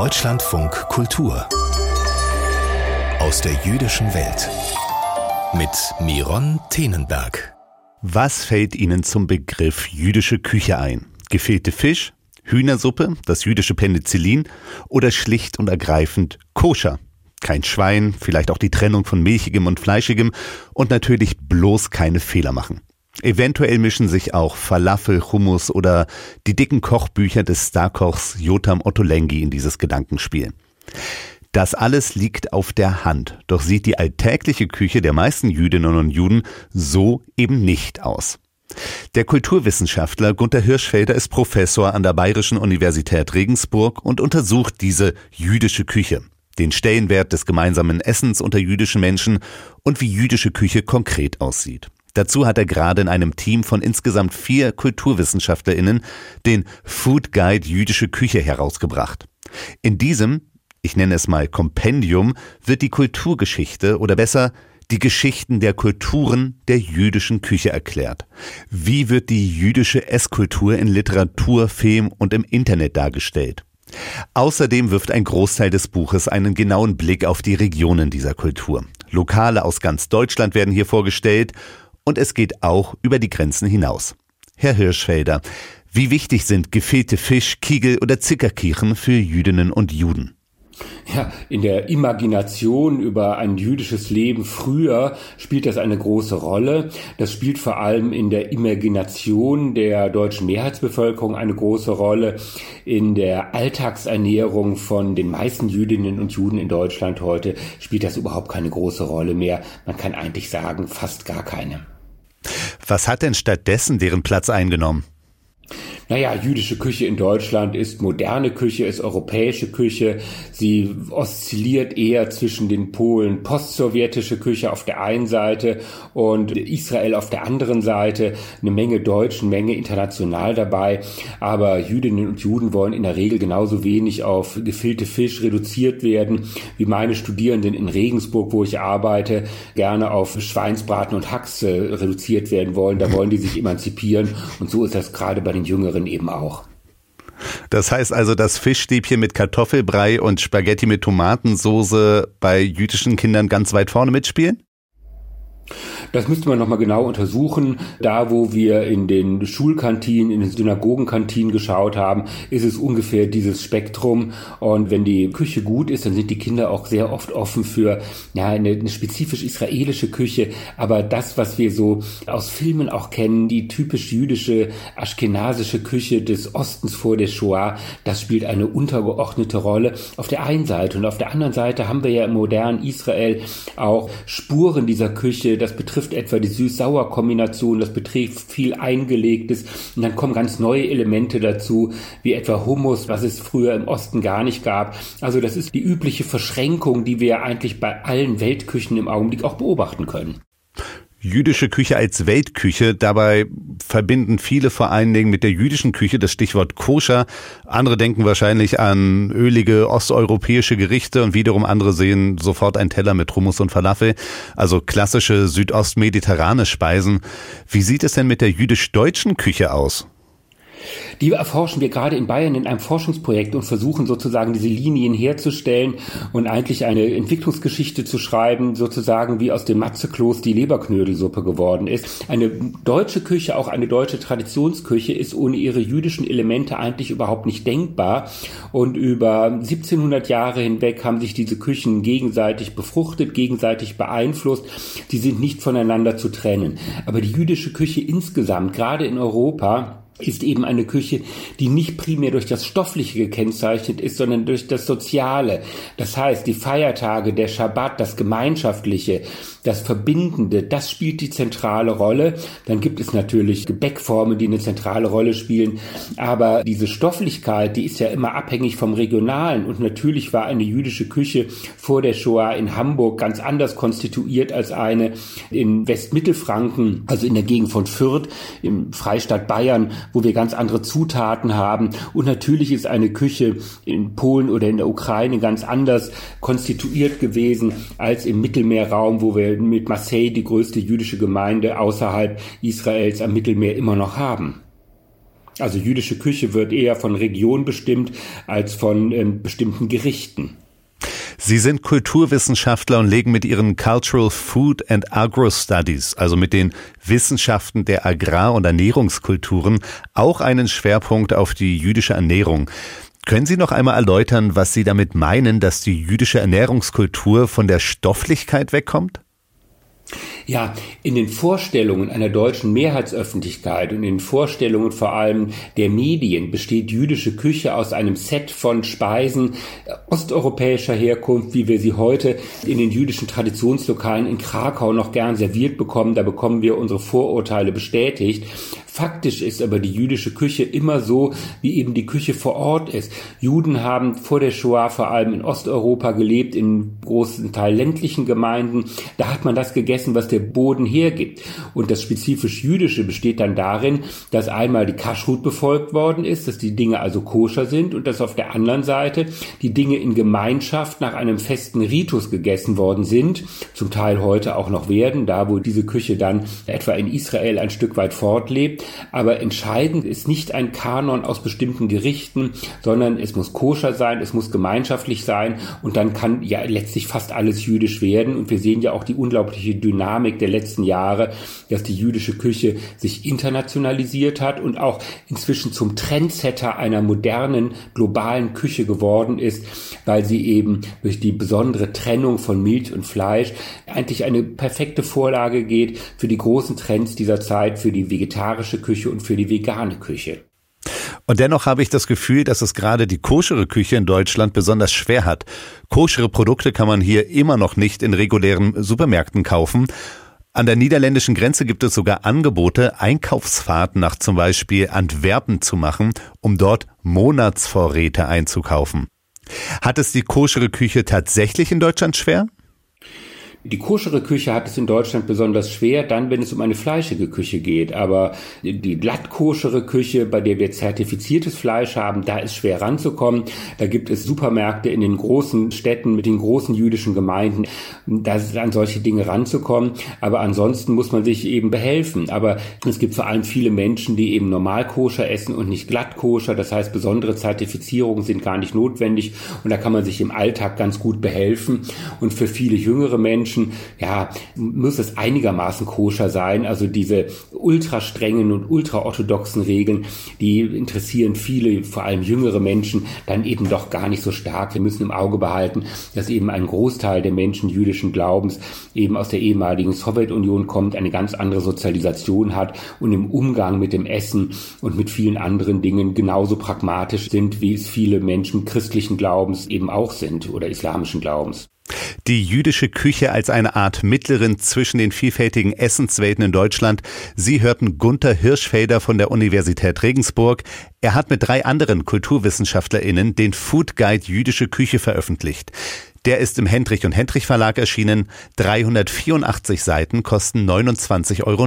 Deutschlandfunk Kultur aus der jüdischen Welt mit Miron Tenenberg. Was fällt Ihnen zum Begriff jüdische Küche ein? Gefehlte Fisch, Hühnersuppe, das jüdische Penicillin oder schlicht und ergreifend koscher? Kein Schwein, vielleicht auch die Trennung von milchigem und fleischigem und natürlich bloß keine Fehler machen. Eventuell mischen sich auch Falafel, Hummus oder die dicken Kochbücher des Starkochs Jotam Ottolenghi in dieses Gedankenspiel. Das alles liegt auf der Hand, doch sieht die alltägliche Küche der meisten Jüdinnen und Juden so eben nicht aus. Der Kulturwissenschaftler Gunther Hirschfelder ist Professor an der Bayerischen Universität Regensburg und untersucht diese jüdische Küche, den Stellenwert des gemeinsamen Essens unter jüdischen Menschen und wie jüdische Küche konkret aussieht. Dazu hat er gerade in einem Team von insgesamt vier KulturwissenschaftlerInnen den Food Guide Jüdische Küche herausgebracht. In diesem, ich nenne es mal Kompendium, wird die Kulturgeschichte oder besser die Geschichten der Kulturen der jüdischen Küche erklärt. Wie wird die jüdische Esskultur in Literatur, Film und im Internet dargestellt? Außerdem wirft ein Großteil des Buches einen genauen Blick auf die Regionen dieser Kultur. Lokale aus ganz Deutschland werden hier vorgestellt und es geht auch über die Grenzen hinaus. Herr Hirschfelder, wie wichtig sind gefehlte Fisch, Kiegel oder Zickerkirchen für Jüdinnen und Juden? Ja, in der Imagination über ein jüdisches Leben früher spielt das eine große Rolle. Das spielt vor allem in der Imagination der deutschen Mehrheitsbevölkerung eine große Rolle. In der Alltagsernährung von den meisten Jüdinnen und Juden in Deutschland heute spielt das überhaupt keine große Rolle mehr. Man kann eigentlich sagen, fast gar keine. Was hat denn stattdessen deren Platz eingenommen? Naja, jüdische Küche in Deutschland ist moderne Küche, ist europäische Küche. Sie oszilliert eher zwischen den Polen postsowjetische Küche auf der einen Seite und Israel auf der anderen Seite. Eine Menge Deutsch, eine Menge international dabei. Aber Jüdinnen und Juden wollen in der Regel genauso wenig auf gefüllte Fisch reduziert werden, wie meine Studierenden in Regensburg, wo ich arbeite, gerne auf Schweinsbraten und Haxe reduziert werden wollen. Da wollen die sich emanzipieren. Und so ist das gerade bei den Jüngeren anderen eben auch. Das heißt also, dass Fischstäbchen mit Kartoffelbrei und Spaghetti mit Tomatensoße bei jüdischen Kindern ganz weit vorne mitspielen? Das müsste man nochmal genau untersuchen. Da, wo wir in den Schulkantinen, in den Synagogenkantinen geschaut haben, ist es ungefähr dieses Spektrum. Und wenn die Küche gut ist, dann sind die Kinder auch sehr oft offen für ja, eine, eine spezifisch israelische Küche. Aber das, was wir so aus Filmen auch kennen, die typisch jüdische, aschkenasische Küche des Ostens vor der Shoah, das spielt eine untergeordnete Rolle auf der einen Seite. Und auf der anderen Seite haben wir ja im modernen Israel auch Spuren dieser Küche. Das betrifft etwa die Süß-Sauer-Kombination, das betrifft viel Eingelegtes und dann kommen ganz neue Elemente dazu, wie etwa Hummus, was es früher im Osten gar nicht gab. Also das ist die übliche Verschränkung, die wir eigentlich bei allen Weltküchen im Augenblick auch beobachten können jüdische Küche als Weltküche. Dabei verbinden viele vor allen Dingen mit der jüdischen Küche das Stichwort koscher. Andere denken wahrscheinlich an ölige osteuropäische Gerichte und wiederum andere sehen sofort einen Teller mit Hummus und Falafel, also klassische südostmediterrane Speisen. Wie sieht es denn mit der jüdisch-deutschen Küche aus? Die erforschen wir gerade in Bayern in einem Forschungsprojekt und versuchen sozusagen diese Linien herzustellen und eigentlich eine Entwicklungsgeschichte zu schreiben, sozusagen wie aus dem Matzekloß die Leberknödelsuppe geworden ist. Eine deutsche Küche, auch eine deutsche Traditionsküche, ist ohne ihre jüdischen Elemente eigentlich überhaupt nicht denkbar. Und über 1700 Jahre hinweg haben sich diese Küchen gegenseitig befruchtet, gegenseitig beeinflusst. Die sind nicht voneinander zu trennen. Aber die jüdische Küche insgesamt, gerade in Europa, ist eben eine Küche, die nicht primär durch das Stoffliche gekennzeichnet ist, sondern durch das Soziale. Das heißt, die Feiertage, der Schabbat, das Gemeinschaftliche, das Verbindende, das spielt die zentrale Rolle. Dann gibt es natürlich Gebäckformen, die eine zentrale Rolle spielen. Aber diese Stofflichkeit, die ist ja immer abhängig vom Regionalen. Und natürlich war eine jüdische Küche vor der Shoah in Hamburg ganz anders konstituiert als eine in Westmittelfranken, also in der Gegend von Fürth, im Freistaat Bayern, wo wir ganz andere Zutaten haben. Und natürlich ist eine Küche in Polen oder in der Ukraine ganz anders konstituiert gewesen als im Mittelmeerraum, wo wir mit Marseille die größte jüdische Gemeinde außerhalb Israels am Mittelmeer immer noch haben. Also jüdische Küche wird eher von Region bestimmt als von ähm, bestimmten Gerichten. Sie sind Kulturwissenschaftler und legen mit Ihren Cultural Food and Agro Studies, also mit den Wissenschaften der Agrar- und Ernährungskulturen, auch einen Schwerpunkt auf die jüdische Ernährung. Können Sie noch einmal erläutern, was Sie damit meinen, dass die jüdische Ernährungskultur von der Stofflichkeit wegkommt? Ja, in den Vorstellungen einer deutschen Mehrheitsöffentlichkeit und in den Vorstellungen vor allem der Medien besteht jüdische Küche aus einem Set von Speisen osteuropäischer Herkunft, wie wir sie heute in den jüdischen Traditionslokalen in Krakau noch gern serviert bekommen. Da bekommen wir unsere Vorurteile bestätigt. Faktisch ist aber die jüdische Küche immer so, wie eben die Küche vor Ort ist. Juden haben vor der Shoah vor allem in Osteuropa gelebt, in großen Teil ländlichen Gemeinden. Da hat man das gegessen, was der Boden hergibt. Und das spezifisch Jüdische besteht dann darin, dass einmal die Kaschrut befolgt worden ist, dass die Dinge also koscher sind und dass auf der anderen Seite die Dinge in Gemeinschaft nach einem festen Ritus gegessen worden sind, zum Teil heute auch noch werden, da wo diese Küche dann etwa in Israel ein Stück weit fortlebt. Aber entscheidend ist nicht ein Kanon aus bestimmten Gerichten, sondern es muss koscher sein, es muss gemeinschaftlich sein und dann kann ja letztlich fast alles jüdisch werden. Und wir sehen ja auch die unglaubliche Dynamik der letzten Jahre, dass die jüdische Küche sich internationalisiert hat und auch inzwischen zum Trendsetter einer modernen globalen Küche geworden ist, weil sie eben durch die besondere Trennung von Milch und Fleisch eigentlich eine perfekte Vorlage geht für die großen Trends dieser Zeit, für die vegetarische Küche und für die vegane Küche. Und dennoch habe ich das Gefühl, dass es gerade die koschere Küche in Deutschland besonders schwer hat. Koschere Produkte kann man hier immer noch nicht in regulären Supermärkten kaufen. An der niederländischen Grenze gibt es sogar Angebote, Einkaufsfahrten nach zum Beispiel Antwerpen zu machen, um dort Monatsvorräte einzukaufen. Hat es die koschere Küche tatsächlich in Deutschland schwer? Die koschere Küche hat es in Deutschland besonders schwer, dann, wenn es um eine fleischige Küche geht. Aber die glatt koschere Küche, bei der wir zertifiziertes Fleisch haben, da ist schwer ranzukommen. Da gibt es Supermärkte in den großen Städten mit den großen jüdischen Gemeinden. Da ist an solche Dinge ranzukommen. Aber ansonsten muss man sich eben behelfen. Aber es gibt vor allem viele Menschen, die eben normal koscher essen und nicht glatt koscher. Das heißt, besondere Zertifizierungen sind gar nicht notwendig. Und da kann man sich im Alltag ganz gut behelfen. Und für viele jüngere Menschen Menschen, ja, muss es einigermaßen koscher sein. Also diese ultra strengen und ultra orthodoxen Regeln, die interessieren viele, vor allem jüngere Menschen, dann eben doch gar nicht so stark. Wir müssen im Auge behalten, dass eben ein Großteil der Menschen jüdischen Glaubens eben aus der ehemaligen Sowjetunion kommt, eine ganz andere Sozialisation hat und im Umgang mit dem Essen und mit vielen anderen Dingen genauso pragmatisch sind, wie es viele Menschen christlichen Glaubens eben auch sind oder islamischen Glaubens. Die jüdische Küche als eine Art Mittlerin zwischen den vielfältigen Essenswelten in Deutschland. Sie hörten Gunther Hirschfelder von der Universität Regensburg. Er hat mit drei anderen KulturwissenschaftlerInnen den Food Guide Jüdische Küche veröffentlicht. Der ist im Hendrich und Hendrich Verlag erschienen. 384 Seiten kosten 29,90 Euro.